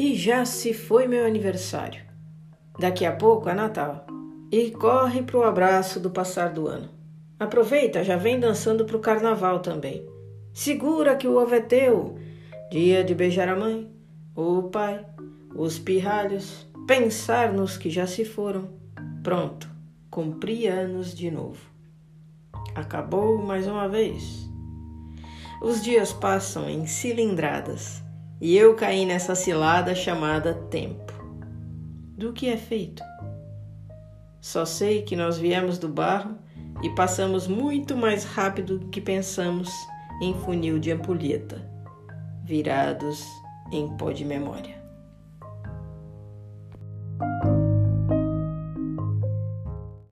E já se foi meu aniversário. Daqui a pouco é Natal. E corre pro abraço do passar do ano. Aproveita, já vem dançando pro carnaval também. Segura que o ovo é teu. Dia de beijar a mãe, o pai, os pirralhos, pensar nos que já se foram. Pronto, cumpri anos de novo. Acabou mais uma vez. Os dias passam em cilindradas e eu caí nessa cilada chamada tempo. Do que é feito? Só sei que nós viemos do barro e passamos muito mais rápido do que pensamos em funil de ampulheta, virados em pó de memória.